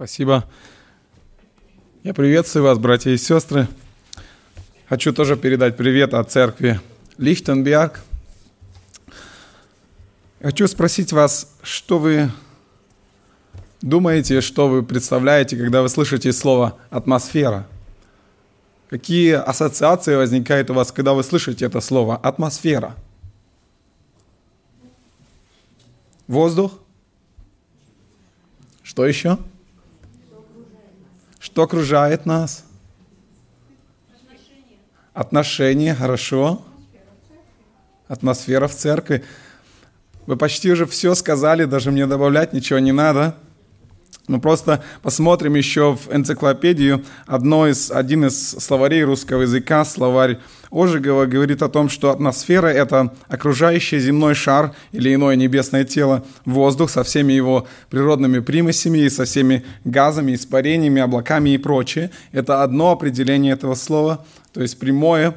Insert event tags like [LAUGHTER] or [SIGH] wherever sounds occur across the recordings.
Спасибо. Я приветствую вас, братья и сестры. Хочу тоже передать привет от церкви Лихтенберг. Хочу спросить вас, что вы думаете, что вы представляете, когда вы слышите слово «атмосфера»? Какие ассоциации возникают у вас, когда вы слышите это слово «атмосфера»? Воздух? Что еще? Что окружает нас? Отношения. Хорошо. Атмосфера в церкви. Вы почти уже все сказали, даже мне добавлять ничего не надо. Мы просто посмотрим еще в энциклопедию. Одно из, один из словарей русского языка, словарь Ожегова, говорит о том, что атмосфера – это окружающий земной шар или иное небесное тело, воздух со всеми его природными примесями и со всеми газами, испарениями, облаками и прочее. Это одно определение этого слова, то есть прямое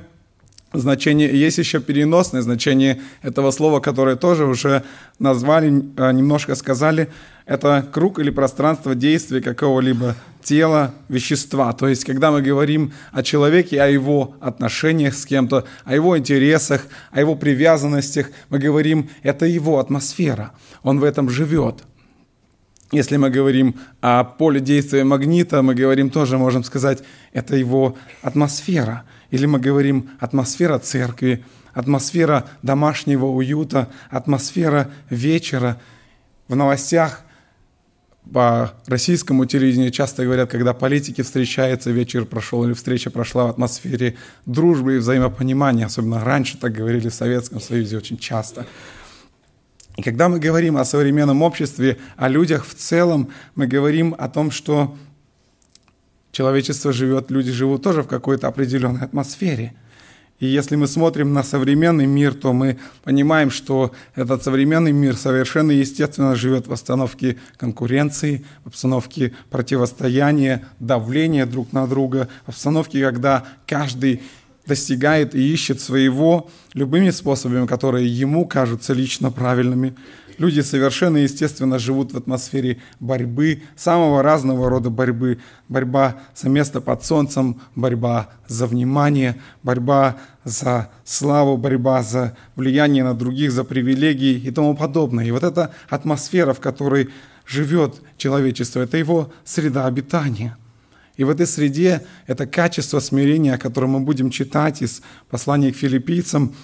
значение. Есть еще переносное значение этого слова, которое тоже уже назвали, а, немножко сказали – это круг или пространство действия какого-либо тела, вещества. То есть, когда мы говорим о человеке, о его отношениях с кем-то, о его интересах, о его привязанностях, мы говорим, это его атмосфера, он в этом живет. Если мы говорим о поле действия магнита, мы говорим тоже, можем сказать, это его атмосфера. Или мы говорим атмосфера церкви, атмосфера домашнего уюта, атмосфера вечера. В новостях – по российскому телевидению часто говорят, когда политики встречаются, вечер прошел или встреча прошла в атмосфере дружбы и взаимопонимания. Особенно раньше так говорили в Советском Союзе очень часто. И когда мы говорим о современном обществе, о людях в целом, мы говорим о том, что человечество живет, люди живут тоже в какой-то определенной атмосфере – и если мы смотрим на современный мир, то мы понимаем, что этот современный мир совершенно естественно живет в обстановке конкуренции, в обстановке противостояния, давления друг на друга, в обстановке, когда каждый достигает и ищет своего любыми способами, которые ему кажутся лично правильными. Люди совершенно естественно живут в атмосфере борьбы, самого разного рода борьбы. Борьба за место под солнцем, борьба за внимание, борьба за славу, борьба за влияние на других, за привилегии и тому подобное. И вот эта атмосфера, в которой живет человечество, это его среда обитания. И в этой среде это качество смирения, о котором мы будем читать из послания к филиппийцам,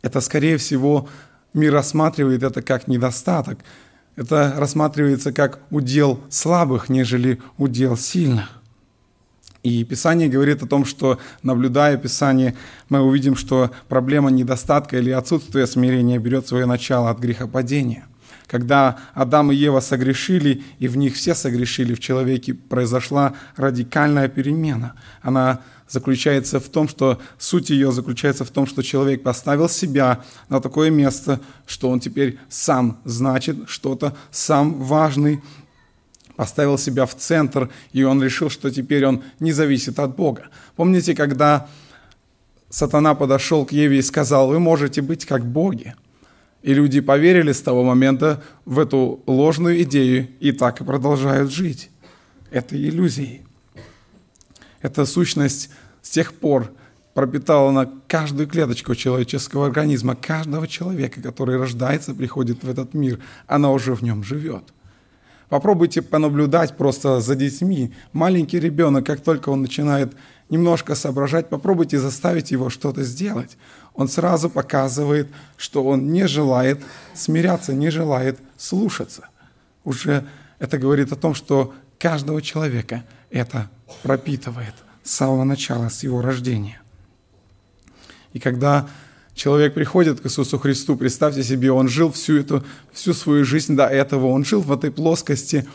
это, скорее всего, мир рассматривает это как недостаток. Это рассматривается как удел слабых, нежели удел сильных. И Писание говорит о том, что, наблюдая Писание, мы увидим, что проблема недостатка или отсутствия смирения берет свое начало от грехопадения. Когда Адам и Ева согрешили, и в них все согрешили, в человеке произошла радикальная перемена. Она заключается в том, что суть ее заключается в том, что человек поставил себя на такое место, что он теперь сам значит что-то, сам важный, поставил себя в центр, и он решил, что теперь он не зависит от Бога. Помните, когда сатана подошел к Еве и сказал, вы можете быть как боги. И люди поверили с того момента в эту ложную идею и так и продолжают жить. Это иллюзии. Эта сущность с тех пор пропитала на каждую клеточку человеческого организма, каждого человека, который рождается, приходит в этот мир, она уже в нем живет. Попробуйте понаблюдать просто за детьми. Маленький ребенок, как только он начинает немножко соображать, попробуйте заставить его что-то сделать. Он сразу показывает, что он не желает смиряться, не желает слушаться. Уже это говорит о том, что каждого человека это пропитывает с самого начала, с его рождения. И когда человек приходит к Иисусу Христу, представьте себе, он жил всю, эту, всю свою жизнь до этого, он жил в этой плоскости,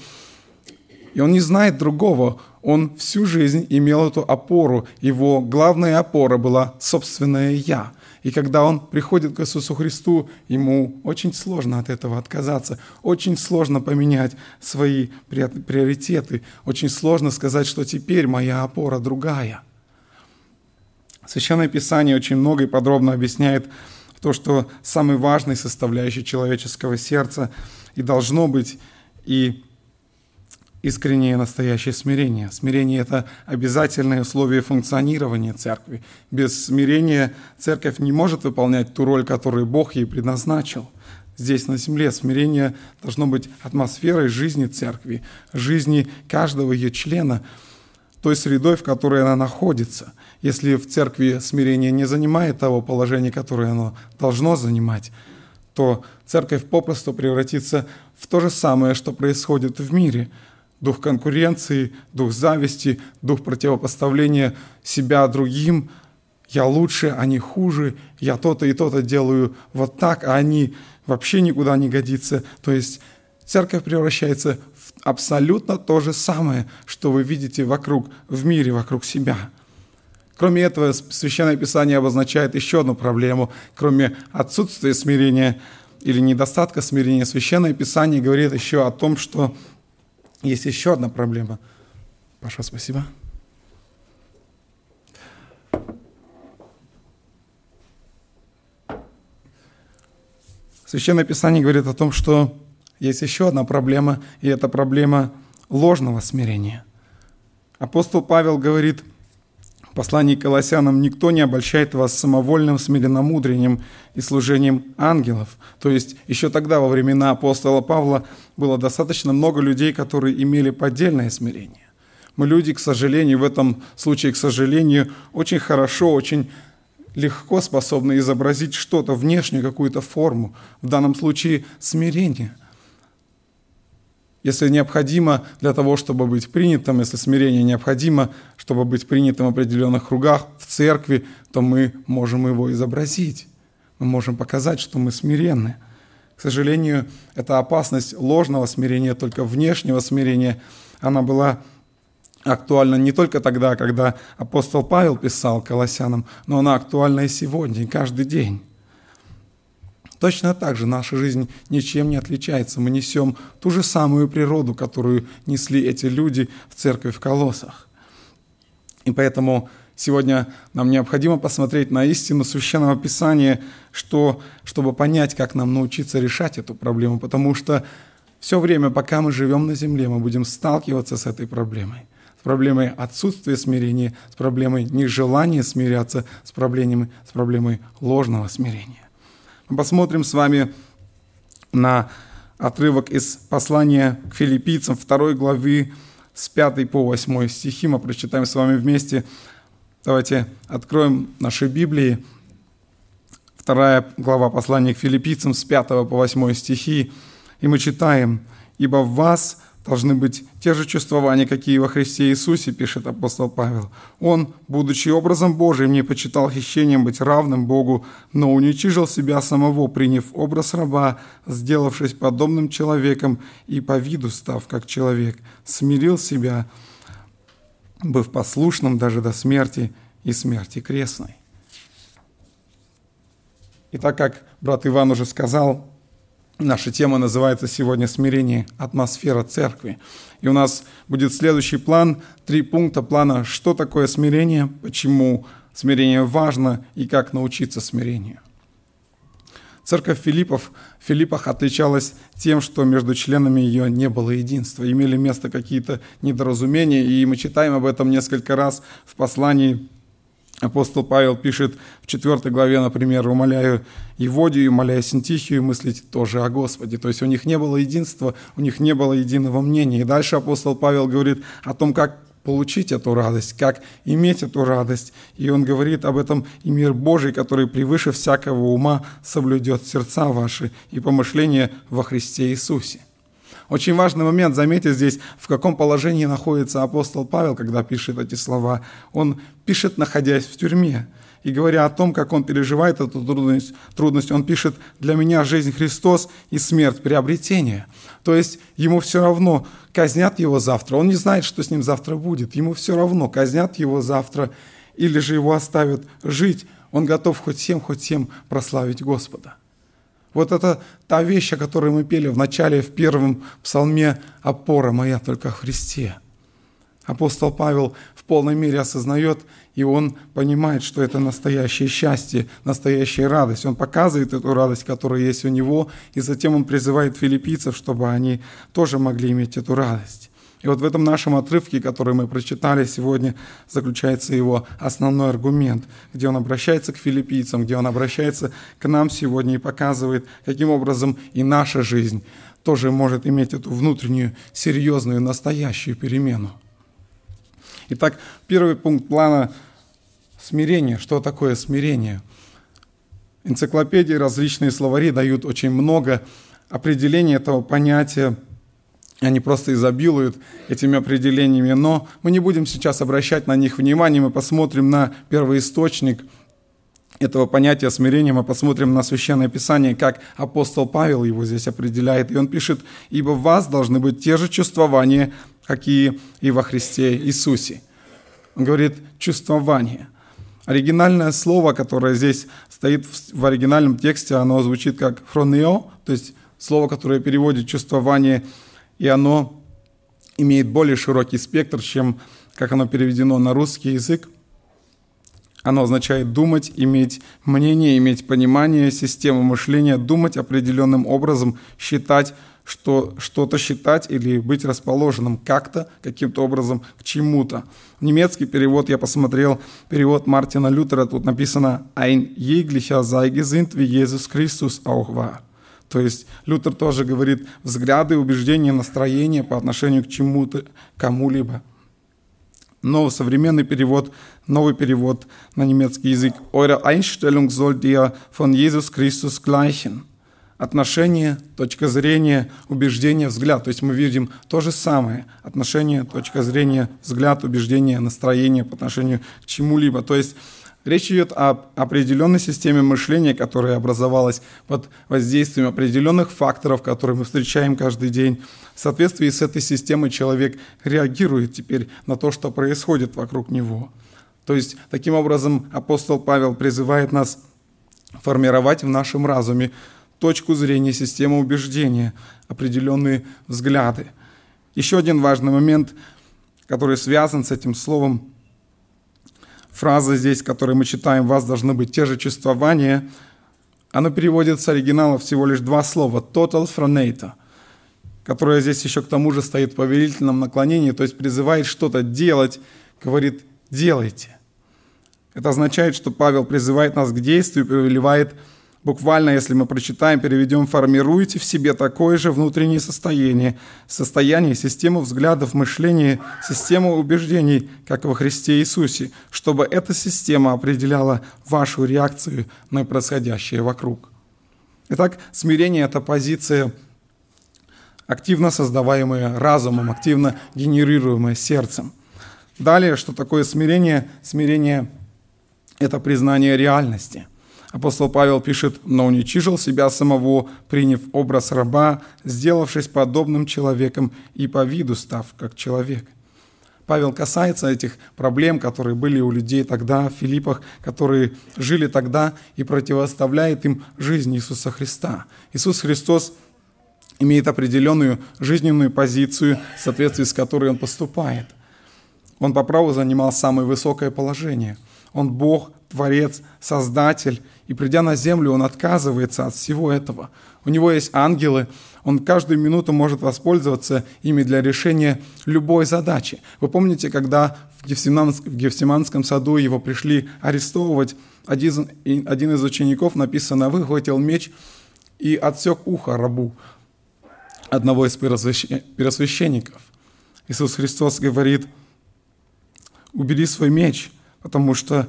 и он не знает другого, он всю жизнь имел эту опору, его главная опора была собственное «я». И когда он приходит к Иисусу Христу, ему очень сложно от этого отказаться, очень сложно поменять свои приоритеты, очень сложно сказать, что теперь моя опора другая. Священное Писание очень много и подробно объясняет то, что самый важный составляющий человеческого сердца и должно быть и искреннее настоящее смирение. Смирение – это обязательное условие функционирования церкви. Без смирения церковь не может выполнять ту роль, которую Бог ей предназначил. Здесь, на земле, смирение должно быть атмосферой жизни церкви, жизни каждого ее члена, той средой, в которой она находится. Если в церкви смирение не занимает того положения, которое оно должно занимать, то церковь попросту превратится в то же самое, что происходит в мире – дух конкуренции, дух зависти, дух противопоставления себя другим. Я лучше, они хуже, я то-то и то-то делаю вот так, а они вообще никуда не годятся. То есть церковь превращается в абсолютно то же самое, что вы видите вокруг, в мире, вокруг себя. Кроме этого, Священное Писание обозначает еще одну проблему. Кроме отсутствия смирения или недостатка смирения, Священное Писание говорит еще о том, что есть еще одна проблема. Паша, спасибо. Священное Писание говорит о том, что есть еще одна проблема, и это проблема ложного смирения. Апостол Павел говорит – в послании к Колоссянам «Никто не обольщает вас самовольным смиренномудрением и служением ангелов». То есть еще тогда, во времена апостола Павла, было достаточно много людей, которые имели поддельное смирение. Мы люди, к сожалению, в этом случае, к сожалению, очень хорошо, очень легко способны изобразить что-то, внешнюю какую-то форму, в данном случае смирение – если необходимо для того, чтобы быть принятым, если смирение необходимо, чтобы быть принятым в определенных кругах, в церкви, то мы можем его изобразить. Мы можем показать, что мы смиренны. К сожалению, эта опасность ложного смирения, только внешнего смирения, она была актуальна не только тогда, когда апостол Павел писал Колоссянам, но она актуальна и сегодня, и каждый день. Точно так же наша жизнь ничем не отличается. Мы несем ту же самую природу, которую несли эти люди в церкви в Колоссах. И поэтому сегодня нам необходимо посмотреть на истину Священного Писания, что, чтобы понять, как нам научиться решать эту проблему, потому что все время, пока мы живем на земле, мы будем сталкиваться с этой проблемой с проблемой отсутствия смирения, с проблемой нежелания смиряться, с проблемой, с проблемой ложного смирения. Посмотрим с вами на отрывок из послания к филиппийцам 2 главы с 5 по 8 стихи. Мы прочитаем с вами вместе. Давайте откроем наши Библии. Вторая глава послания к филиппийцам с 5 по 8 стихи. И мы читаем, «Ибо в вас должны быть те же чувствования, какие во Христе Иисусе, пишет апостол Павел. Он, будучи образом Божиим, не почитал хищением быть равным Богу, но уничижил себя самого, приняв образ раба, сделавшись подобным человеком и по виду став как человек, смирил себя, быв послушным даже до смерти и смерти крестной. И так как брат Иван уже сказал, Наша тема называется сегодня «Смирение. Атмосфера церкви». И у нас будет следующий план, три пункта плана «Что такое смирение?», «Почему смирение важно?» и «Как научиться смирению?». Церковь Филиппов в Филиппах отличалась тем, что между членами ее не было единства, имели место какие-то недоразумения, и мы читаем об этом несколько раз в послании Апостол Павел пишет в 4 главе, например, «Умоляю Еводию, умоляю Синтихию мыслить тоже о Господе». То есть у них не было единства, у них не было единого мнения. И дальше апостол Павел говорит о том, как получить эту радость, как иметь эту радость. И он говорит об этом, и мир Божий, который превыше всякого ума соблюдет сердца ваши и помышления во Христе Иисусе. Очень важный момент, заметьте здесь, в каком положении находится апостол Павел, когда пишет эти слова. Он пишет, находясь в тюрьме. И говоря о том, как он переживает эту трудность, трудность, он пишет, для меня жизнь Христос и смерть приобретение. То есть ему все равно, казнят его завтра. Он не знает, что с ним завтра будет. Ему все равно, казнят его завтра или же его оставят жить. Он готов хоть всем, хоть всем прославить Господа. Вот это та вещь, о которой мы пели в начале, в первом псалме «Опора моя только в Христе». апостол Павел в полной мере осознает, и он понимает, что это настоящее счастье, настоящая радость. Он показывает эту радость, которая есть у него, и затем он призывает филиппийцев, чтобы они тоже могли иметь эту радость. И вот в этом нашем отрывке, который мы прочитали сегодня, заключается его основной аргумент, где он обращается к филиппийцам, где он обращается к нам сегодня и показывает, каким образом и наша жизнь тоже может иметь эту внутреннюю, серьезную, настоящую перемену. Итак, первый пункт плана смирения. Что такое смирение? Энциклопедии, различные словари дают очень много определений этого понятия – они просто изобилуют этими определениями, но мы не будем сейчас обращать на них внимание, мы посмотрим на первоисточник этого понятия смирения, мы посмотрим на Священное Писание, как апостол Павел его здесь определяет, и он пишет, «Ибо в вас должны быть те же чувствования, какие и во Христе Иисусе». Он говорит «чувствование». Оригинальное слово, которое здесь стоит в оригинальном тексте, оно звучит как «фронео», то есть слово, которое переводит «чувствование», и оно имеет более широкий спектр, чем как оно переведено на русский язык. Оно означает думать, иметь мнение, иметь понимание, систему мышления, думать определенным образом, считать, что что-то считать или быть расположенным как-то, каким-то образом к чему-то. Немецкий перевод я посмотрел, перевод Мартина Лютера, тут написано «Ein jeglicher sei gesinnt, wie Jesus Christus auch war». То есть Лютер тоже говорит взгляды, убеждения, настроения по отношению к чему-то, кому-либо. Но современный перевод, новый перевод на немецкий язык. Eure Einstellung soll der von Jesus Christus gleichen. Отношение, точка зрения, убеждение, взгляд. То есть мы видим то же самое. Отношение, точка зрения, взгляд, убеждение, настроение по отношению к чему-либо. То есть Речь идет об определенной системе мышления, которая образовалась под воздействием определенных факторов, которые мы встречаем каждый день. В соответствии с этой системой человек реагирует теперь на то, что происходит вокруг него. То есть, таким образом, апостол Павел призывает нас формировать в нашем разуме точку зрения, систему убеждения, определенные взгляды. Еще один важный момент, который связан с этим словом фраза здесь, которую мы читаем, «вас должны быть те же чувствования», оно переводится оригинала всего лишь два слова «total phronato», которое здесь еще к тому же стоит в повелительном наклонении, то есть призывает что-то делать, говорит «делайте». Это означает, что Павел призывает нас к действию, повелевает Буквально, если мы прочитаем, переведем «формируйте в себе такое же внутреннее состояние, состояние, систему взглядов, мышления, систему убеждений, как во Христе Иисусе, чтобы эта система определяла вашу реакцию на происходящее вокруг». Итак, смирение – это позиция, активно создаваемая разумом, активно генерируемая сердцем. Далее, что такое смирение? Смирение – это признание реальности – Апостол Павел пишет, «Но уничижил себя самого, приняв образ раба, сделавшись подобным человеком и по виду став как человек». Павел касается этих проблем, которые были у людей тогда в Филиппах, которые жили тогда, и противоставляет им жизнь Иисуса Христа. Иисус Христос имеет определенную жизненную позицию, в соответствии с которой он поступает. Он по праву занимал самое высокое положение. Он Бог, Творец, Создатель, и придя на землю, он отказывается от всего этого. У него есть ангелы, он каждую минуту может воспользоваться ими для решения любой задачи. Вы помните, когда в, Гефсиманск, в Гефсиманском саду его пришли арестовывать, один, один из учеников, написано, выхватил меч и отсек ухо рабу одного из первосвященников. Иисус Христос говорит, убери свой меч, потому что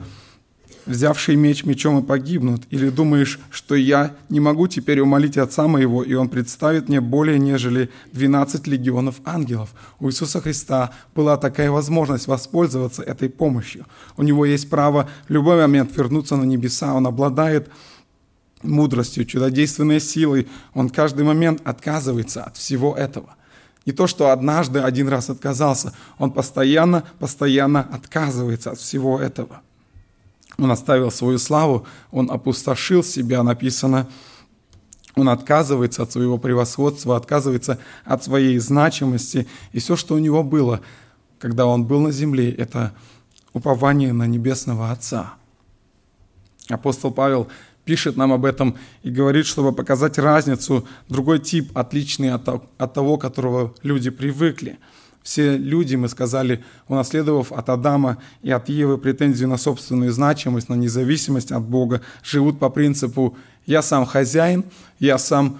взявший меч мечом и погибнут? Или думаешь, что я не могу теперь умолить Отца моего, и Он представит мне более нежели 12 легионов ангелов? У Иисуса Христа была такая возможность воспользоваться этой помощью. У Него есть право в любой момент вернуться на небеса. Он обладает мудростью, чудодейственной силой. Он каждый момент отказывается от всего этого. Не то, что однажды один раз отказался, он постоянно, постоянно отказывается от всего этого. Он оставил свою славу, он опустошил себя, написано, он отказывается от своего превосходства, отказывается от своей значимости, и все, что у него было, когда он был на земле, это упование на Небесного Отца. Апостол Павел пишет нам об этом и говорит, чтобы показать разницу, другой тип, отличный от, того, которого люди привыкли. Все люди, мы сказали, унаследовав от Адама и от Евы претензию на собственную значимость, на независимость от Бога, живут по принципу «я сам хозяин, я сам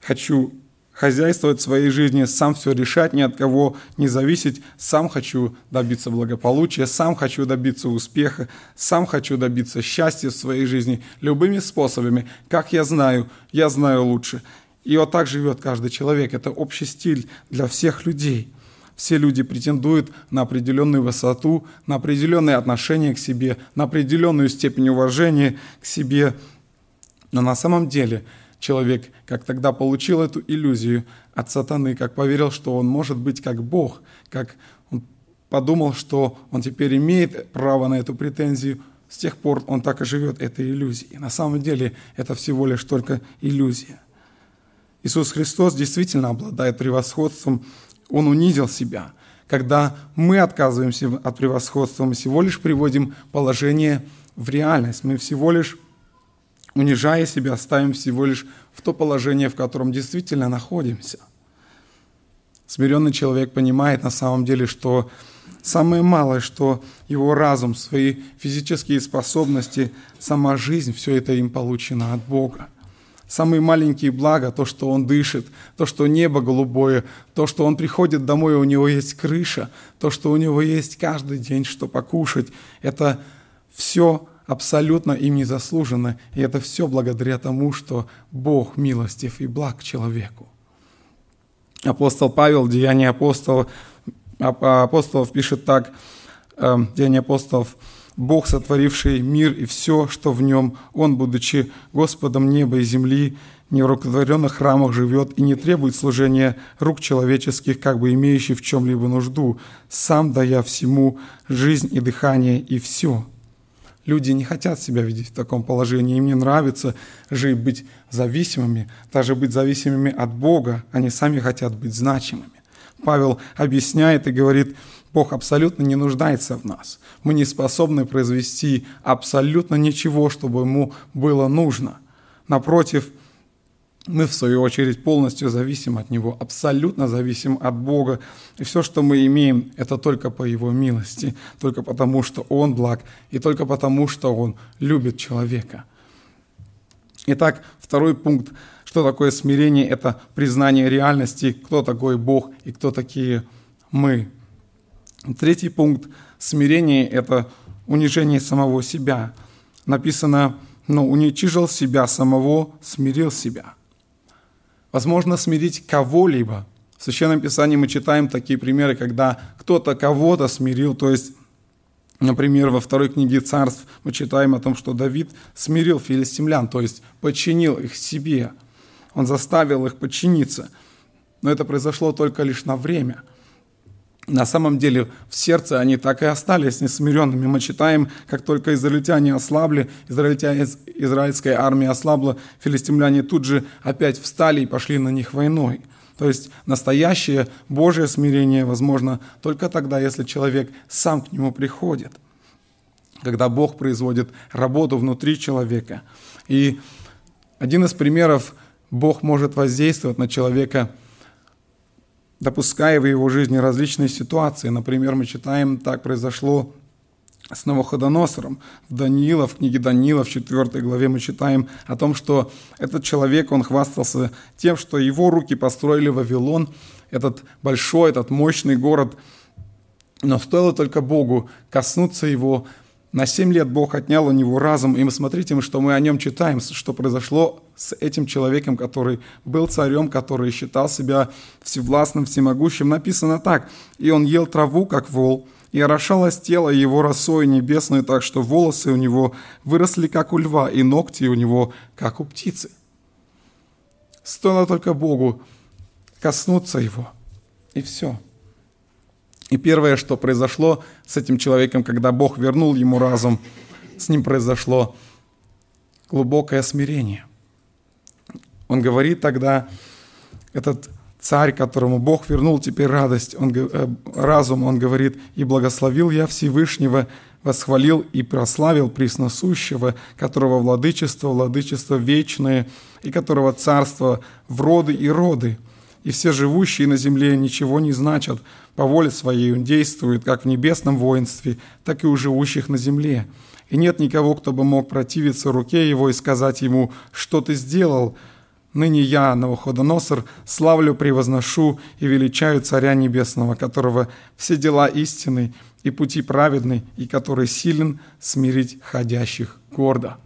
хочу хозяйствовать в своей жизни, сам все решать, ни от кого не зависеть, сам хочу добиться благополучия, сам хочу добиться успеха, сам хочу добиться счастья в своей жизни любыми способами, как я знаю, я знаю лучше. И вот так живет каждый человек. Это общий стиль для всех людей. Все люди претендуют на определенную высоту, на определенное отношение к себе, на определенную степень уважения к себе. Но на самом деле – человек, как тогда получил эту иллюзию от сатаны, как поверил, что он может быть как Бог, как он подумал, что он теперь имеет право на эту претензию, с тех пор он так и живет этой иллюзией. На самом деле это всего лишь только иллюзия. Иисус Христос действительно обладает превосходством, Он унизил себя. Когда мы отказываемся от превосходства, мы всего лишь приводим положение в реальность, мы всего лишь унижая себя, ставим всего лишь в то положение, в котором действительно находимся. Смиренный человек понимает на самом деле, что самое малое, что его разум, свои физические способности, сама жизнь, все это им получено от Бога. Самые маленькие блага, то, что он дышит, то, что небо голубое, то, что он приходит домой, у него есть крыша, то, что у него есть каждый день, что покушать, это все абсолютно им не заслуженно, и это все благодаря тому, что Бог милостив и благ человеку. Апостол Павел в Деянии апостолов, апостолов пишет так, э, Деяние апостолов, «Бог, сотворивший мир и все, что в нем, Он, будучи Господом неба и земли, не в рукотворенных храмах живет и не требует служения рук человеческих, как бы имеющий в чем-либо нужду, сам дая всему жизнь и дыхание и все». Люди не хотят себя видеть в таком положении. Им не нравится жить, быть зависимыми, даже быть зависимыми от Бога. Они сами хотят быть значимыми. Павел объясняет и говорит, Бог абсолютно не нуждается в нас. Мы не способны произвести абсолютно ничего, чтобы ему было нужно. Напротив, мы, в свою очередь, полностью зависим от Него, абсолютно зависим от Бога. И все, что мы имеем, это только по Его милости, только потому, что Он благ, и только потому, что Он любит человека. Итак, второй пункт, что такое смирение, это признание реальности, кто такой Бог и кто такие мы. Третий пункт смирение – это унижение самого себя. Написано, но уничижил себя самого, смирил себя – возможно смирить кого-либо. В Священном Писании мы читаем такие примеры, когда кто-то кого-то смирил, то есть Например, во второй книге царств мы читаем о том, что Давид смирил филистимлян, то есть подчинил их себе. Он заставил их подчиниться. Но это произошло только лишь на время – на самом деле в сердце они так и остались несмиренными. Мы читаем, как только израильтяне ослабли, израильтяне, израильская армия ослабла, филистимляне тут же опять встали и пошли на них войной. То есть настоящее Божье смирение возможно только тогда, если человек сам к нему приходит. Когда Бог производит работу внутри человека. И один из примеров, Бог может воздействовать на человека – допуская в его жизни различные ситуации. Например, мы читаем, так произошло с Навуходоносором. В Даниила, в книге Даниила, в 4 главе мы читаем о том, что этот человек, он хвастался тем, что его руки построили Вавилон, этот большой, этот мощный город, но стоило только Богу коснуться его, на семь лет Бог отнял у него разум, и мы смотрите, что мы о нем читаем, что произошло с этим человеком, который был царем, который считал себя всевластным, всемогущим. Написано так, «И он ел траву, как вол, и орошалось тело его росой небесной, так что волосы у него выросли, как у льва, и ногти у него, как у птицы». Стоило только Богу коснуться его, и все – и первое, что произошло с этим человеком, когда Бог вернул ему разум, с ним произошло глубокое смирение. Он говорит тогда, этот царь, которому Бог вернул теперь радость, он, э, разум, он говорит, «И благословил я Всевышнего, восхвалил и прославил Пресносущего, которого владычество, владычество вечное, и которого царство в роды и роды. И все живущие на земле ничего не значат, по воле своей он действует как в небесном воинстве, так и у живущих на земле. И нет никого, кто бы мог противиться руке его и сказать ему, что ты сделал, Ныне я, Навуходоносор, славлю, превозношу и величаю Царя Небесного, которого все дела истины и пути праведны, и который силен смирить ходящих гордо.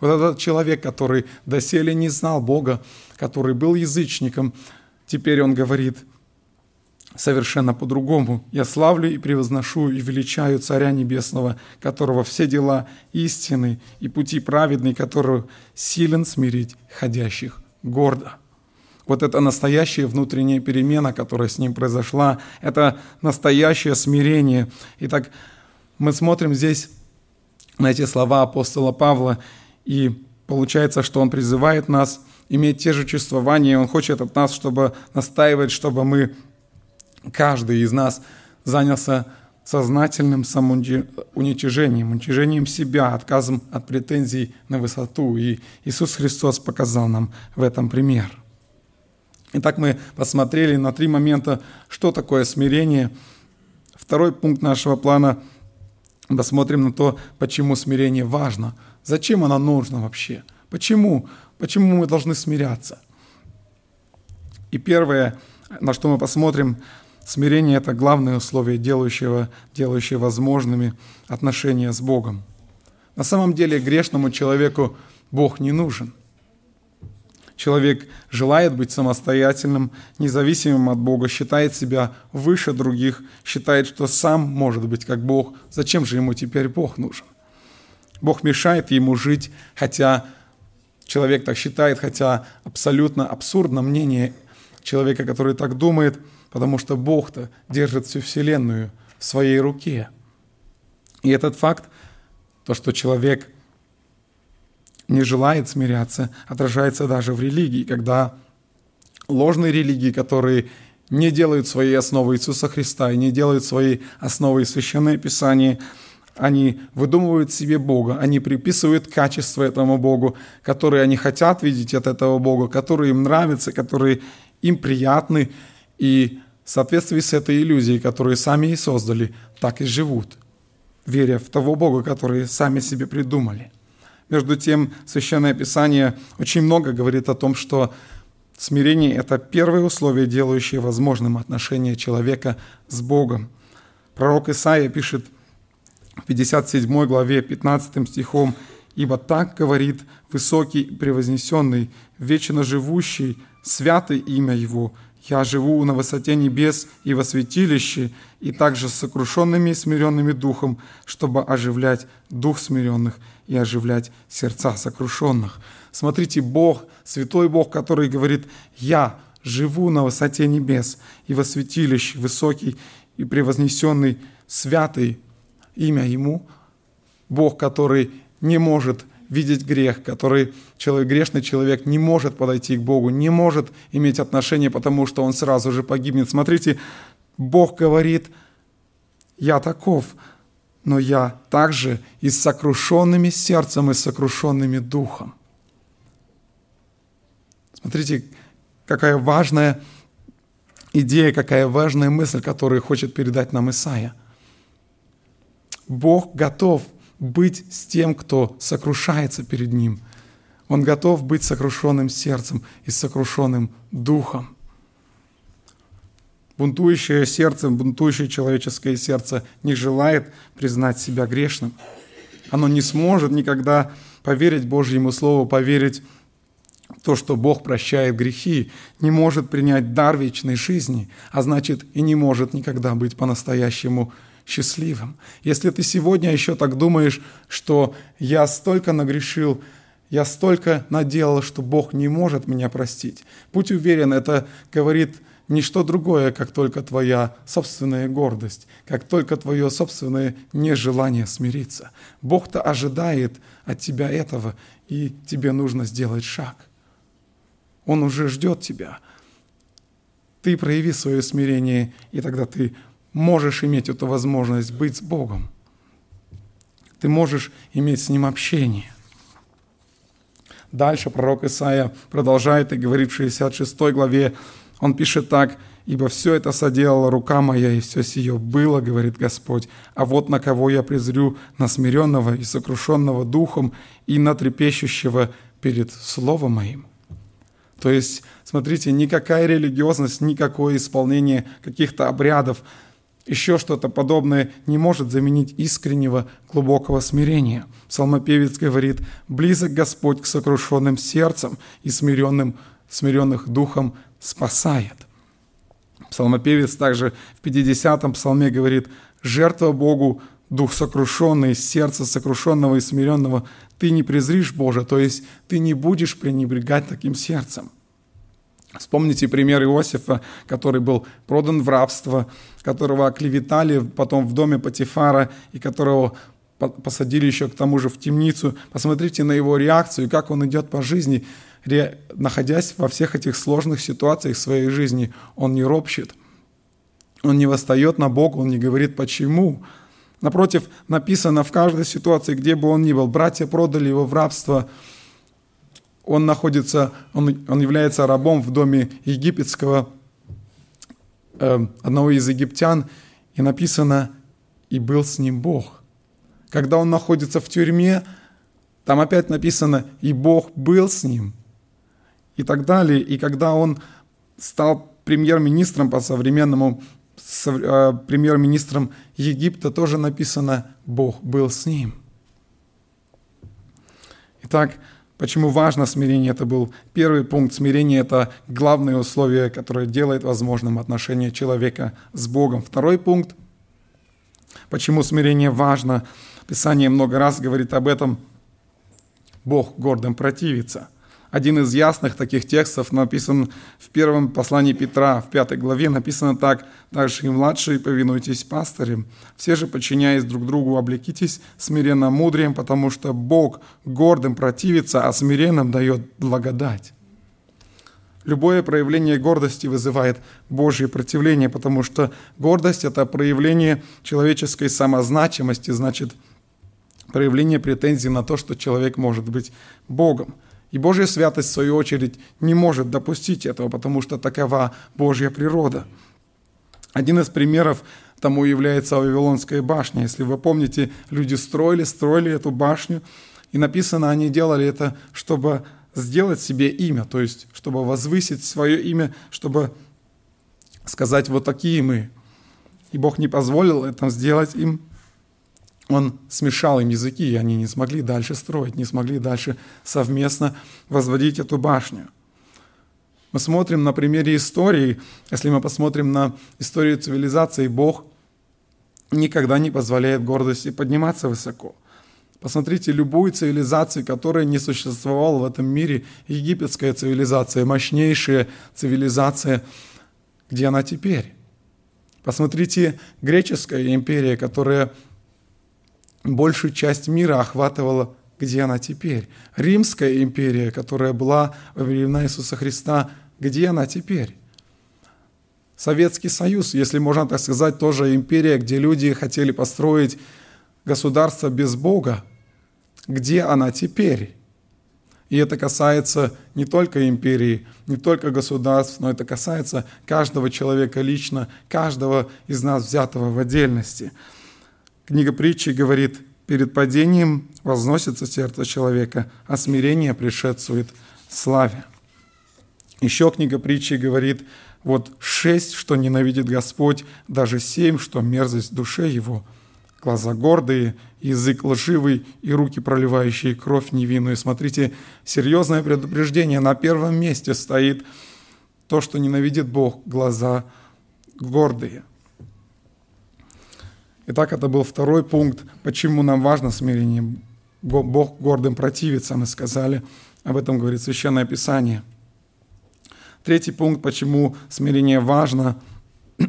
Вот этот человек, который доселе не знал Бога, который был язычником, теперь он говорит – совершенно по-другому. Я славлю и превозношу и величаю Царя Небесного, которого все дела истины и пути праведные, который силен смирить ходящих гордо. Вот это настоящая внутренняя перемена, которая с ним произошла, это настоящее смирение. Итак, мы смотрим здесь на эти слова апостола Павла, и получается, что он призывает нас иметь те же чувствования, он хочет от нас, чтобы настаивать, чтобы мы каждый из нас занялся сознательным самоуничижением, уничижением себя, отказом от претензий на высоту. И Иисус Христос показал нам в этом пример. Итак, мы посмотрели на три момента, что такое смирение. Второй пункт нашего плана – посмотрим на то, почему смирение важно, зачем оно нужно вообще, почему, почему мы должны смиряться. И первое, на что мы посмотрим – Смирение – это главное условие, делающего, делающее возможными отношения с Богом. На самом деле грешному человеку Бог не нужен. Человек желает быть самостоятельным, независимым от Бога, считает себя выше других, считает, что сам может быть как Бог. Зачем же ему теперь Бог нужен? Бог мешает ему жить, хотя человек так считает, хотя абсолютно абсурдно мнение человека, который так думает – потому что Бог-то держит всю Вселенную в своей руке. И этот факт, то, что человек не желает смиряться, отражается даже в религии, когда ложные религии, которые не делают своей основой Иисуса Христа и не делают своей основой Священное Писание, они выдумывают себе Бога, они приписывают качество этому Богу, которые они хотят видеть от этого Бога, которые им нравятся, которые им приятны, и в соответствии с этой иллюзией, которую сами и создали, так и живут, веря в того Бога, который сами себе придумали. Между тем, Священное Писание очень много говорит о том, что смирение – это первое условие, делающее возможным отношение человека с Богом. Пророк Исаия пишет в 57 главе 15 стихом «Ибо так говорит высокий превознесенный, вечно живущий, святое имя Его, я живу на высоте небес и во святилище, и также с сокрушенными и смиренными духом, чтобы оживлять дух смиренных и оживлять сердца сокрушенных. Смотрите, Бог, святой Бог, который говорит, «Я живу на высоте небес и во святилище, высокий и превознесенный, святый имя Ему». Бог, который не может видеть грех, который человек, грешный человек не может подойти к Богу, не может иметь отношения, потому что он сразу же погибнет. Смотрите, Бог говорит, я таков, но я также и с сокрушенными сердцем, и с сокрушенными духом. Смотрите, какая важная идея, какая важная мысль, которую хочет передать нам Исаия. Бог готов – быть с тем, кто сокрушается перед Ним. Он готов быть сокрушенным сердцем и сокрушенным духом. Бунтующее сердце, бунтующее человеческое сердце не желает признать себя грешным. Оно не сможет никогда поверить Божьему Слову, поверить в то, что Бог прощает грехи, не может принять дар вечной жизни, а значит и не может никогда быть по-настоящему счастливым. Если ты сегодня еще так думаешь, что я столько нагрешил, я столько наделал, что Бог не может меня простить, будь уверен, это говорит не что другое, как только твоя собственная гордость, как только твое собственное нежелание смириться. Бог-то ожидает от тебя этого, и тебе нужно сделать шаг. Он уже ждет тебя. ты прояви свое смирение, и тогда ты можешь иметь эту возможность быть с Богом. Ты можешь иметь с Ним общение. Дальше пророк Исаия продолжает и говорит в 66 главе, он пишет так, «Ибо все это соделала рука моя, и все сие было, говорит Господь, а вот на кого я презрю, на смиренного и сокрушенного духом, и на трепещущего перед Словом моим». То есть, смотрите, никакая религиозность, никакое исполнение каких-то обрядов, еще что-то подобное не может заменить искреннего, глубокого смирения. Псалмопевец говорит, «Близок Господь к сокрушенным сердцам и смиренным, смиренных духом спасает». Псалмопевец также в 50-м псалме говорит, «Жертва Богу, дух сокрушенный, сердце сокрушенного и смиренного, ты не презришь Боже, то есть ты не будешь пренебрегать таким сердцем». Вспомните пример Иосифа, который был продан в рабство, которого оклеветали потом в доме Патифара и которого посадили еще к тому же в темницу. Посмотрите на его реакцию, как он идет по жизни, находясь во всех этих сложных ситуациях своей жизни. Он не ропщет, он не восстает на Бога, он не говорит «почему?». Напротив, написано в каждой ситуации, где бы он ни был, братья продали его в рабство – он находится, он, он является рабом в доме египетского, э, одного из египтян, и написано «и был с ним Бог». Когда он находится в тюрьме, там опять написано «и Бог был с ним» и так далее. И когда он стал премьер-министром по современному, э, премьер-министром Египта, тоже написано «Бог был с ним». Итак, Почему важно смирение? Это был первый пункт. Смирение – это главное условие, которое делает возможным отношение человека с Богом. Второй пункт. Почему смирение важно? Писание много раз говорит об этом. Бог гордым противится – один из ясных таких текстов написан в первом послании Петра, в пятой главе, написано так, «Также и младшие повинуйтесь пастырям, все же, подчиняясь друг другу, облекитесь смиренно мудрием, потому что Бог гордым противится, а смиренным дает благодать». Любое проявление гордости вызывает Божье противление, потому что гордость – это проявление человеческой самозначимости, значит, проявление претензий на то, что человек может быть Богом – и Божья святость, в свою очередь, не может допустить этого, потому что такова Божья природа. Один из примеров тому является Вавилонская башня. Если вы помните, люди строили, строили эту башню, и написано, они делали это, чтобы сделать себе имя, то есть, чтобы возвысить свое имя, чтобы сказать, вот такие мы. И Бог не позволил это сделать им, он смешал им языки, и они не смогли дальше строить, не смогли дальше совместно возводить эту башню. Мы смотрим на примере истории, если мы посмотрим на историю цивилизации, Бог никогда не позволяет гордости подниматься высоко. Посмотрите любую цивилизацию, которая не существовала в этом мире, египетская цивилизация, мощнейшая цивилизация, где она теперь? Посмотрите, греческая империя, которая большую часть мира охватывала, где она теперь. Римская империя, которая была во времена Иисуса Христа, где она теперь? Советский Союз, если можно так сказать, тоже империя, где люди хотели построить государство без Бога. Где она теперь? И это касается не только империи, не только государств, но это касается каждого человека лично, каждого из нас взятого в отдельности. Книга притчи говорит, перед падением возносится сердце человека, а смирение предшествует славе. Еще книга притчи говорит, вот шесть, что ненавидит Господь, даже семь, что мерзость душе его. Глаза гордые, язык лживый и руки, проливающие кровь невинную. Смотрите, серьезное предупреждение. На первом месте стоит то, что ненавидит Бог, глаза гордые – Итак, это был второй пункт, почему нам важно смирение. Бог гордым противится, мы сказали. Об этом говорит Священное Писание. Третий пункт, почему смирение важно. [CLEARS THROAT]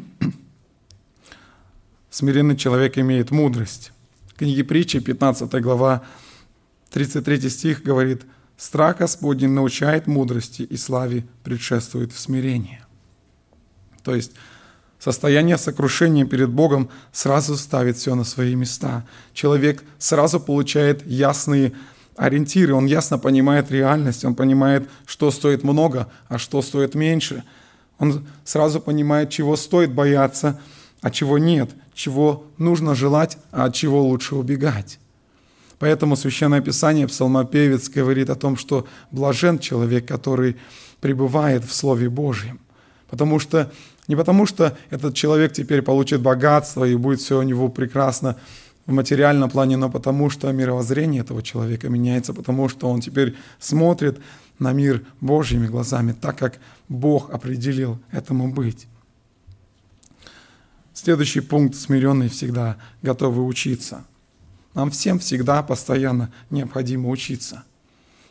Смиренный человек имеет мудрость. В книге притчи, 15 глава, 33 стих говорит, «Страх Господень научает мудрости, и славе предшествует смирение». То есть состояние сокрушения перед Богом сразу ставит все на свои места. Человек сразу получает ясные ориентиры, он ясно понимает реальность, он понимает, что стоит много, а что стоит меньше. Он сразу понимает, чего стоит бояться, а чего нет, чего нужно желать, а от чего лучше убегать. Поэтому Священное Писание, псалмопевец говорит о том, что блажен человек, который пребывает в Слове Божьем. Потому что не потому, что этот человек теперь получит богатство и будет все у него прекрасно в материальном плане, но потому что мировоззрение этого человека меняется, потому что он теперь смотрит на мир Божьими глазами, так как Бог определил этому быть. Следующий пункт – смиренный всегда готовы учиться. Нам всем всегда постоянно необходимо учиться.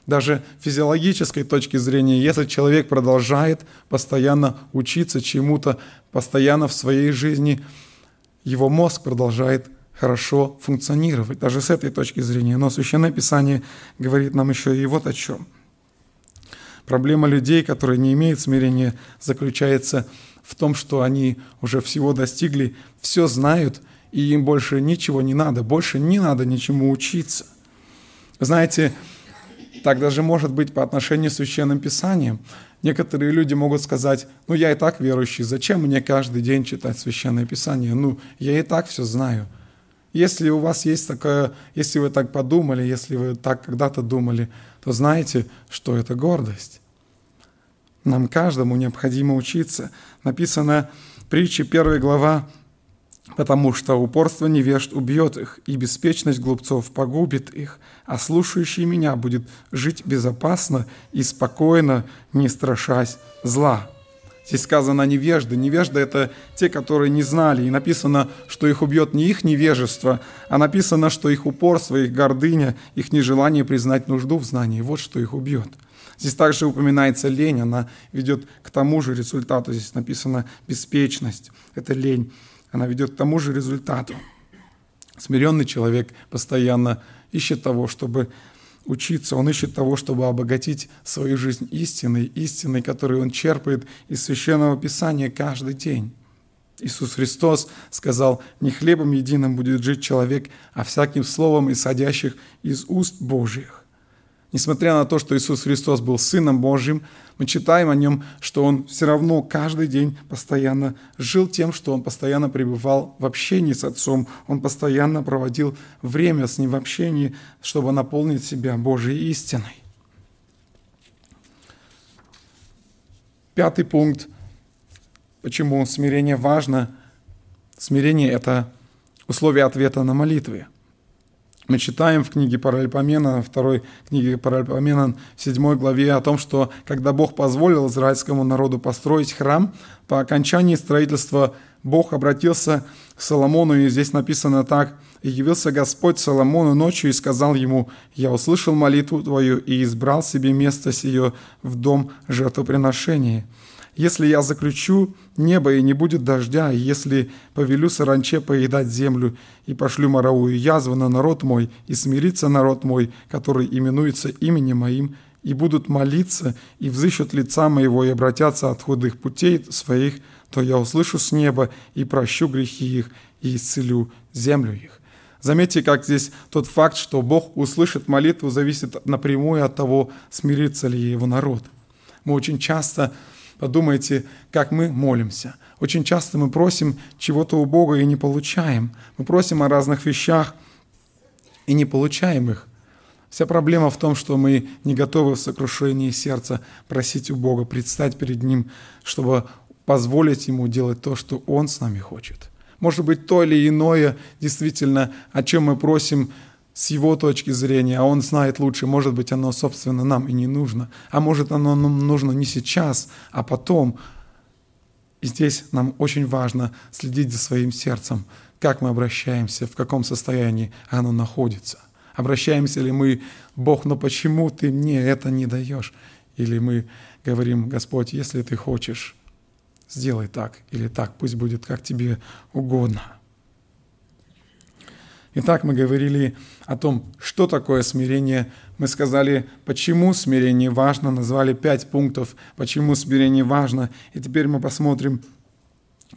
Даже физиологической точки зрения, если человек продолжает постоянно учиться чему-то, постоянно в своей жизни, его мозг продолжает хорошо функционировать, даже с этой точки зрения. Но Священное Писание говорит нам еще и вот о чем. Проблема людей, которые не имеют смирения, заключается в том, что они уже всего достигли, все знают, и им больше ничего не надо, больше не надо ничему учиться. Знаете, так даже может быть по отношению с Священным Писанием. Некоторые люди могут сказать, ну я и так верующий, зачем мне каждый день читать Священное Писание? Ну, я и так все знаю. Если у вас есть такое, если вы так подумали, если вы так когда-то думали, то знаете, что это гордость. Нам каждому необходимо учиться. Написано в притче 1 глава, потому что упорство невежд убьет их, и беспечность глупцов погубит их, а слушающий меня будет жить безопасно и спокойно, не страшась зла. Здесь сказано невежды. Невежды – это те, которые не знали. И написано, что их убьет не их невежество, а написано, что их упорство, их гордыня, их нежелание признать нужду в знании – вот что их убьет – Здесь также упоминается лень, она ведет к тому же результату. Здесь написано беспечность, это лень, она ведет к тому же результату. Смиренный человек постоянно ищет того, чтобы учиться, он ищет того, чтобы обогатить свою жизнь истиной, истиной, которую он черпает из Священного Писания каждый день. Иисус Христос сказал, не хлебом единым будет жить человек, а всяким словом, исходящих из уст Божьих. Несмотря на то, что Иисус Христос был Сыном Божьим, мы читаем о нем, что он все равно каждый день постоянно жил тем, что он постоянно пребывал в общении с Отцом, он постоянно проводил время с ним в общении, чтобы наполнить себя Божьей истиной. Пятый пункт, почему смирение важно. Смирение – это условие ответа на молитвы – мы читаем в книге Паральпомена, второй книге Паральпомена, в седьмой главе о том, что когда Бог позволил израильскому народу построить храм, по окончании строительства Бог обратился к Соломону, и здесь написано так, «И явился Господь Соломону ночью и сказал ему, «Я услышал молитву твою и избрал себе место сие в дом жертвоприношения». Если я заключу небо, и не будет дождя, и если повелю саранче поедать землю, и пошлю моровую язву на народ мой, и смирится народ мой, который именуется именем моим, и будут молиться, и взыщут лица моего, и обратятся от худых путей своих, то я услышу с неба, и прощу грехи их, и исцелю землю их». Заметьте, как здесь тот факт, что Бог услышит молитву, зависит напрямую от того, смирится ли его народ. Мы очень часто Подумайте, как мы молимся. Очень часто мы просим чего-то у Бога и не получаем. Мы просим о разных вещах и не получаем их. Вся проблема в том, что мы не готовы в сокрушении сердца просить у Бога, предстать перед Ним, чтобы позволить Ему делать то, что Он с нами хочет. Может быть, то или иное, действительно, о чем мы просим, с его точки зрения, а он знает лучше, может быть, оно, собственно, нам и не нужно, а может, оно нам нужно не сейчас, а потом. И здесь нам очень важно следить за своим сердцем, как мы обращаемся, в каком состоянии оно находится. Обращаемся ли мы, Бог, но почему ты мне это не даешь? Или мы говорим, Господь, если ты хочешь, сделай так или так, пусть будет как тебе угодно. Итак, мы говорили о том, что такое смирение. Мы сказали, почему смирение важно, назвали пять пунктов, почему смирение важно. И теперь мы посмотрим,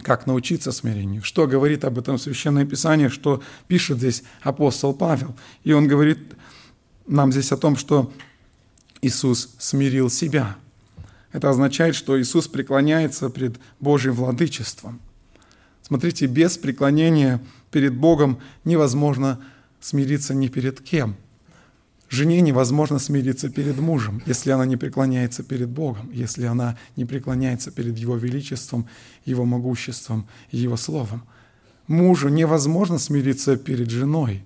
как научиться смирению. Что говорит об этом Священное Писание, что пишет здесь апостол Павел. И он говорит нам здесь о том, что Иисус смирил себя. Это означает, что Иисус преклоняется пред Божьим владычеством. Смотрите, без преклонения перед Богом невозможно смириться ни перед кем. Жене невозможно смириться перед мужем, если она не преклоняется перед Богом, если она не преклоняется перед Его величеством, Его могуществом и Его словом. Мужу невозможно смириться перед женой.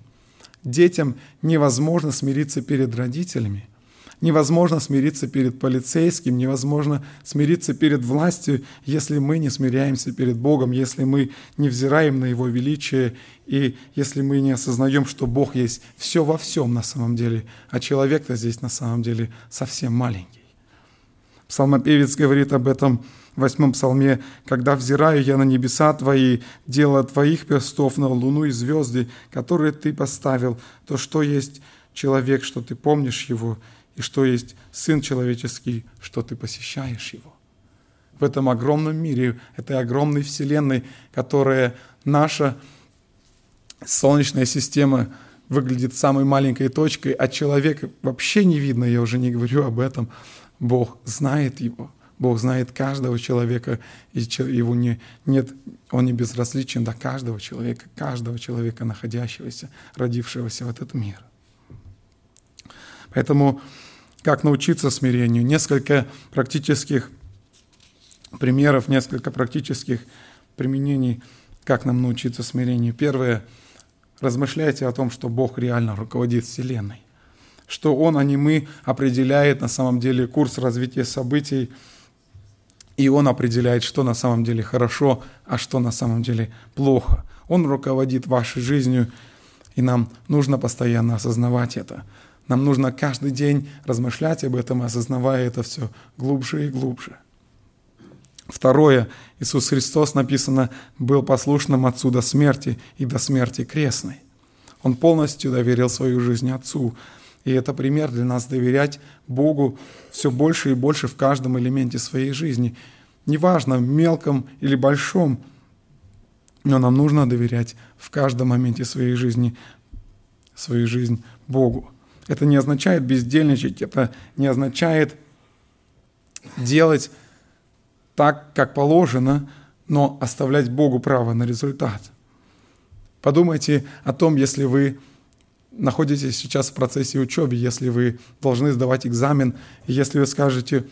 Детям невозможно смириться перед родителями – Невозможно смириться перед полицейским, невозможно смириться перед властью, если мы не смиряемся перед Богом, если мы не взираем на Его величие и если мы не осознаем, что Бог есть все во всем на самом деле, а человек-то здесь на самом деле совсем маленький. Псалмопевец говорит об этом в восьмом псалме, «Когда взираю я на небеса Твои, дело Твоих перстов на луну и звезды, которые Ты поставил, то что есть человек, что Ты помнишь его, и что есть Сын Человеческий, что ты посещаешь Его. В этом огромном мире, этой огромной Вселенной, которая наша Солнечная система выглядит самой маленькой точкой, а человека вообще не видно, я уже не говорю об этом. Бог знает его, Бог знает каждого человека, и его не, нет, он не безразличен до каждого человека, каждого человека, находящегося, родившегося в этот мир. Поэтому как научиться смирению. Несколько практических примеров, несколько практических применений, как нам научиться смирению. Первое. Размышляйте о том, что Бог реально руководит Вселенной. Что Он, а не мы, определяет на самом деле курс развития событий, и Он определяет, что на самом деле хорошо, а что на самом деле плохо. Он руководит вашей жизнью, и нам нужно постоянно осознавать это. Нам нужно каждый день размышлять об этом, осознавая это все глубже и глубже. Второе. Иисус Христос, написано, был послушным Отцу до смерти и до смерти крестной. Он полностью доверил свою жизнь Отцу. И это пример для нас доверять Богу все больше и больше в каждом элементе своей жизни. Неважно, мелком или большом, но нам нужно доверять в каждом моменте своей жизни, свою жизнь Богу. Это не означает бездельничать, это не означает делать так, как положено, но оставлять Богу право на результат. Подумайте о том, если вы находитесь сейчас в процессе учебы, если вы должны сдавать экзамен, если вы скажете,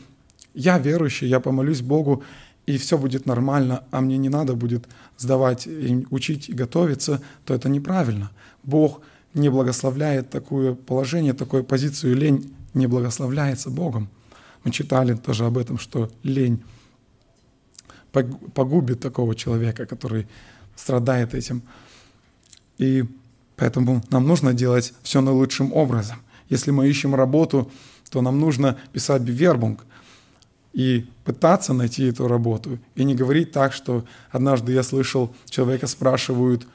я верующий, я помолюсь Богу, и все будет нормально, а мне не надо будет сдавать, учить и готовиться, то это неправильно. Бог не благословляет такое положение, такую позицию. Лень не благословляется Богом. Мы читали тоже об этом, что лень погубит такого человека, который страдает этим. И поэтому нам нужно делать все наилучшим образом. Если мы ищем работу, то нам нужно писать бивербунг и пытаться найти эту работу. И не говорить так, что однажды я слышал, человека спрашивают,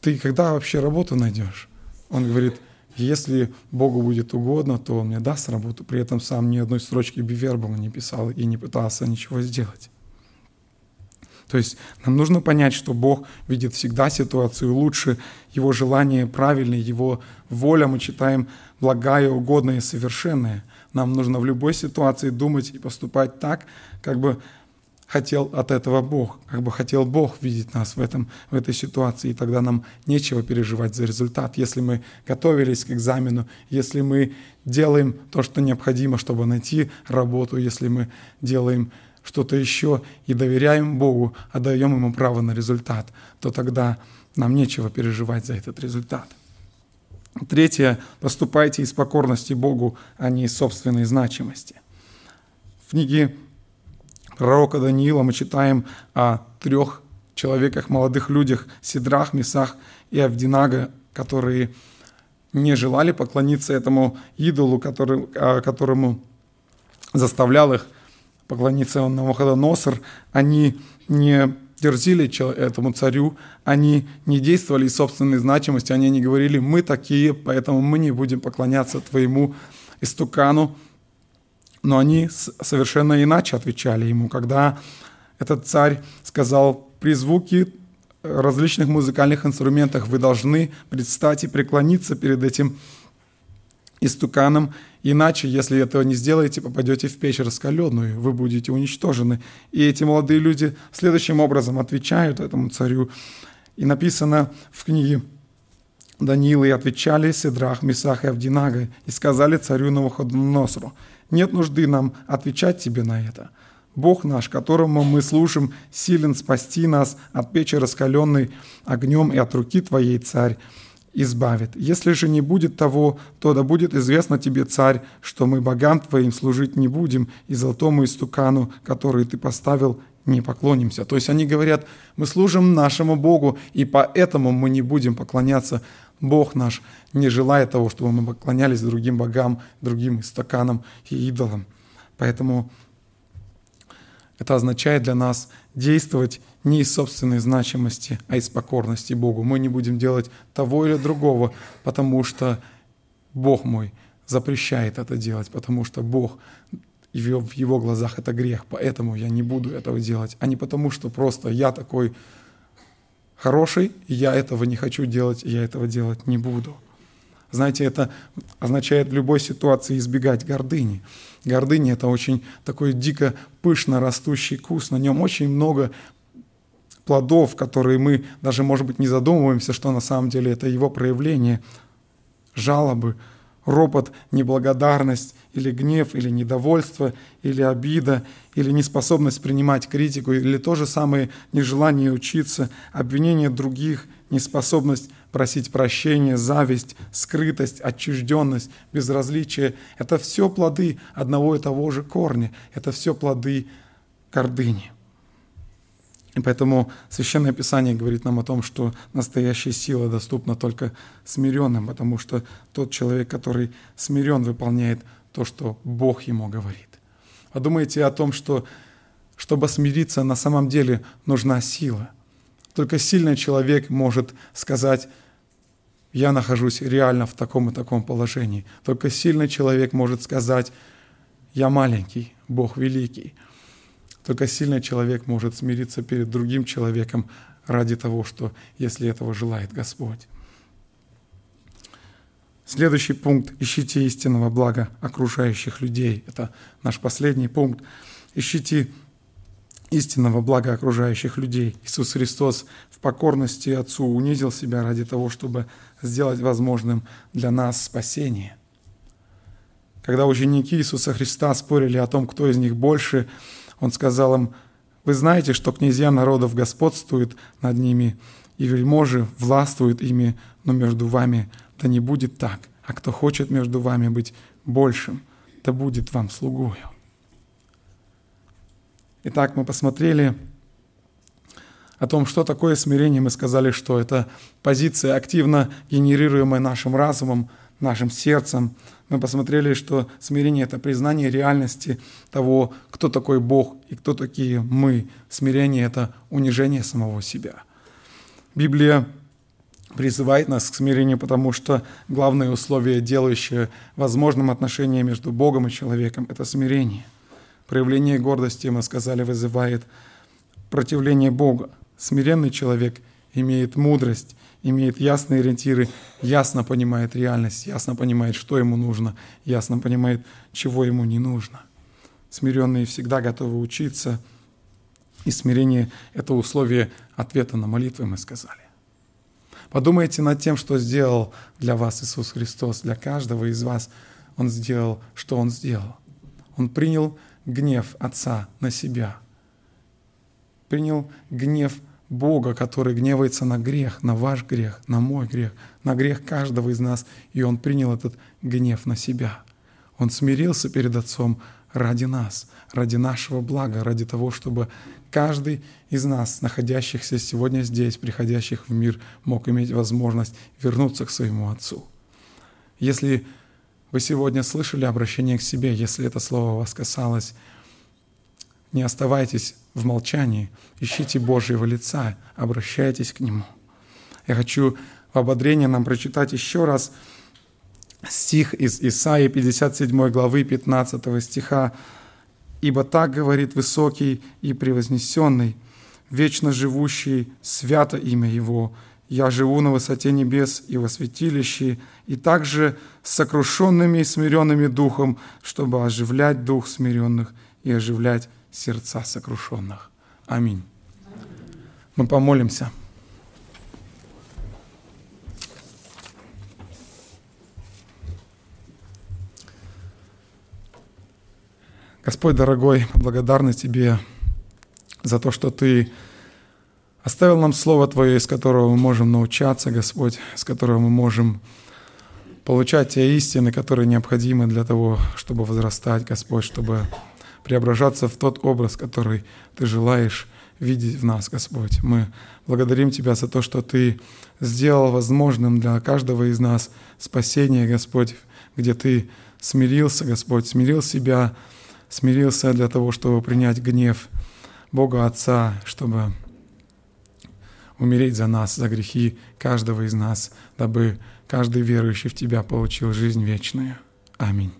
ты когда вообще работу найдешь? Он говорит, если Богу будет угодно, то Он мне даст работу. При этом сам ни одной строчки бивербума не писал и не пытался ничего сделать. То есть нам нужно понять, что Бог видит всегда ситуацию лучше, Его желание правильное, Его воля, мы читаем, благая, угодная и совершенная. Нам нужно в любой ситуации думать и поступать так, как бы хотел от этого Бог, как бы хотел Бог видеть нас в, этом, в этой ситуации, и тогда нам нечего переживать за результат. Если мы готовились к экзамену, если мы делаем то, что необходимо, чтобы найти работу, если мы делаем что-то еще и доверяем Богу, отдаем Ему право на результат, то тогда нам нечего переживать за этот результат. Третье. Поступайте из покорности Богу, а не из собственной значимости. В книге пророка Даниила мы читаем о трех человеках, молодых людях, Сидрах, Месах и Авдинага, которые не желали поклониться этому идолу, который, а, которому заставлял их поклониться он Навуходоносор. Они не дерзили этому царю, они не действовали из собственной значимости, они не говорили, мы такие, поэтому мы не будем поклоняться твоему истукану, но они совершенно иначе отвечали ему. Когда этот царь сказал, при звуке различных музыкальных инструментах вы должны предстать и преклониться перед этим истуканом, иначе, если этого не сделаете, попадете в печь раскаленную, вы будете уничтожены. И эти молодые люди следующим образом отвечают этому царю. И написано в книге Даниила, и отвечали Седрах, Месах и Авдинага, и сказали царю Навуходоносору, нет нужды нам отвечать тебе на это. Бог наш, которому мы служим, силен спасти нас от печи раскаленной огнем и от руки Твоей, Царь, избавит. Если же не будет того, то да будет известно тебе, Царь, что мы богам Твоим служить не будем, и золотому истукану, который Ты поставил, не поклонимся. То есть они говорят, мы служим нашему Богу, и поэтому мы не будем поклоняться. Бог наш не желает того, чтобы мы поклонялись другим богам, другим истаканам и идолам. Поэтому это означает для нас действовать не из собственной значимости, а из покорности Богу. Мы не будем делать того или другого, потому что Бог мой запрещает это делать, потому что Бог в его глазах это грех, поэтому я не буду этого делать, а не потому, что просто я такой хороший, я этого не хочу делать, я этого делать не буду. Знаете, это означает в любой ситуации избегать гордыни. Гордыня – это очень такой дико пышно растущий куст, на нем очень много плодов, которые мы даже, может быть, не задумываемся, что на самом деле это его проявление, жалобы, ропот, неблагодарность или гнев, или недовольство, или обида, или неспособность принимать критику, или то же самое нежелание учиться, обвинение других, неспособность просить прощения, зависть, скрытость, отчужденность, безразличие – это все плоды одного и того же корня, это все плоды гордыни. И поэтому Священное Писание говорит нам о том, что настоящая сила доступна только смиренным, потому что тот человек, который смирен, выполняет то, что Бог ему говорит. Подумайте о том, что чтобы смириться, на самом деле нужна сила. Только сильный человек может сказать, я нахожусь реально в таком и таком положении. Только сильный человек может сказать, я маленький, Бог великий. Только сильный человек может смириться перед другим человеком ради того, что если этого желает Господь. Следующий пункт – ищите истинного блага окружающих людей. Это наш последний пункт. Ищите истинного блага окружающих людей. Иисус Христос в покорности Отцу унизил себя ради того, чтобы сделать возможным для нас спасение. Когда ученики Иисуса Христа спорили о том, кто из них больше, Он сказал им, «Вы знаете, что князья народов господствуют над ними, и вельможи властвуют ими, но между вами да не будет так, а кто хочет между вами быть большим, да будет вам слугою». Итак, мы посмотрели о том, что такое смирение. Мы сказали, что это позиция, активно генерируемая нашим разумом, нашим сердцем. Мы посмотрели, что смирение – это признание реальности того, кто такой Бог и кто такие мы. Смирение – это унижение самого себя. Библия призывает нас к смирению, потому что главное условие, делающее возможным отношение между Богом и человеком – это смирение – Проявление гордости, мы сказали, вызывает противление Бога. Смиренный человек имеет мудрость, имеет ясные ориентиры, ясно понимает реальность, ясно понимает, что ему нужно, ясно понимает, чего ему не нужно. Смиренные всегда готовы учиться, и смирение – это условие ответа на молитвы, мы сказали. Подумайте над тем, что сделал для вас Иисус Христос, для каждого из вас Он сделал, что Он сделал. Он принял гнев Отца на себя. Принял гнев Бога, который гневается на грех, на ваш грех, на мой грех, на грех каждого из нас, и Он принял этот гнев на себя. Он смирился перед Отцом ради нас, ради нашего блага, ради того, чтобы каждый из нас, находящихся сегодня здесь, приходящих в мир, мог иметь возможность вернуться к своему Отцу. Если вы сегодня слышали обращение к себе, если это слово вас касалось. Не оставайтесь в молчании, ищите Божьего лица, обращайтесь к Нему. Я хочу в ободрение нам прочитать еще раз стих из Исаии 57 главы 15 стиха. Ибо так говорит высокий и превознесенный, вечно живущий, свято имя Его. Я живу на высоте небес и во святилище, и также с сокрушенными и смиренными духом, чтобы оживлять дух смиренных и оживлять сердца сокрушенных. Аминь. Мы помолимся. Господь дорогой, благодарны Тебе за то, что Ты оставил нам Слово Твое, из которого мы можем научаться, Господь, с которого мы можем получать те истины, которые необходимы для того, чтобы возрастать, Господь, чтобы преображаться в тот образ, который Ты желаешь видеть в нас, Господь. Мы благодарим Тебя за то, что Ты сделал возможным для каждого из нас спасение, Господь, где Ты смирился, Господь, смирил себя, смирился для того, чтобы принять гнев Бога Отца, чтобы умереть за нас, за грехи каждого из нас, дабы каждый верующий в Тебя получил жизнь вечную. Аминь.